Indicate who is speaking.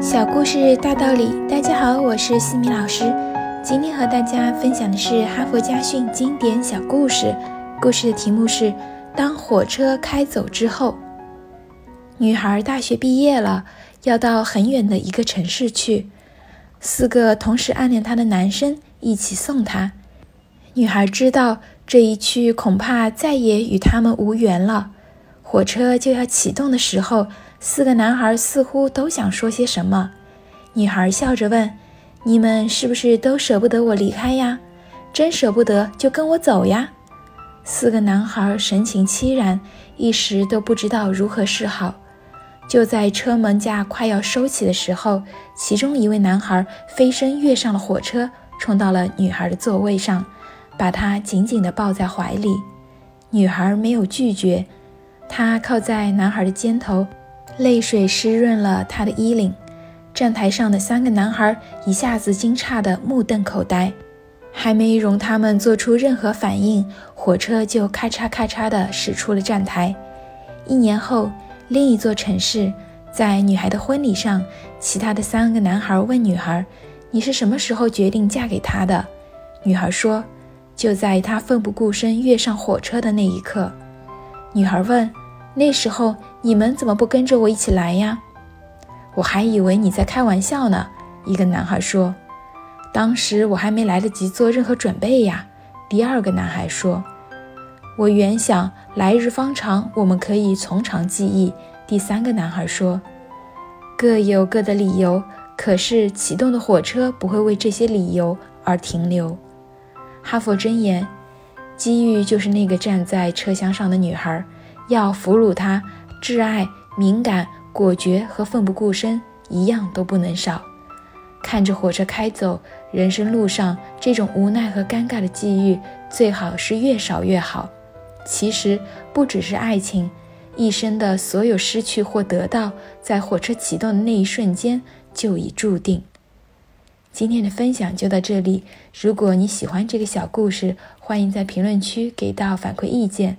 Speaker 1: 小故事大道理，大家好，我是西米老师。今天和大家分享的是《哈佛家训》经典小故事。故事的题目是：当火车开走之后。女孩大学毕业了，要到很远的一个城市去。四个同时暗恋她的男生一起送她。女孩知道这一去恐怕再也与他们无缘了。火车就要启动的时候。四个男孩似乎都想说些什么，女孩笑着问：“你们是不是都舍不得我离开呀？真舍不得就跟我走呀！”四个男孩神情凄然，一时都不知道如何是好。就在车门架快要收起的时候，其中一位男孩飞身跃上了火车，冲到了女孩的座位上，把她紧紧地抱在怀里。女孩没有拒绝，她靠在男孩的肩头。泪水湿润了他的衣领，站台上的三个男孩一下子惊诧得目瞪口呆，还没容他们做出任何反应，火车就咔嚓咔嚓地驶出了站台。一年后，另一座城市，在女孩的婚礼上，其他的三个男孩问女孩：“你是什么时候决定嫁给他的？”女孩说：“就在他奋不顾身跃上火车的那一刻。”女孩问。那时候你们怎么不跟着我一起来呀？我还以为你在开玩笑呢。一个男孩说：“当时我还没来得及做任何准备呀。”第二个男孩说：“我原想来日方长，我们可以从长计议。”第三个男孩说：“各有各的理由，可是启动的火车不会为这些理由而停留。”哈佛箴言：机遇就是那个站在车厢上的女孩。要俘虏他，挚爱、敏感、果决和奋不顾身一样都不能少。看着火车开走，人生路上这种无奈和尴尬的际遇，最好是越少越好。其实不只是爱情，一生的所有失去或得到，在火车启动的那一瞬间就已注定。今天的分享就到这里。如果你喜欢这个小故事，欢迎在评论区给到反馈意见。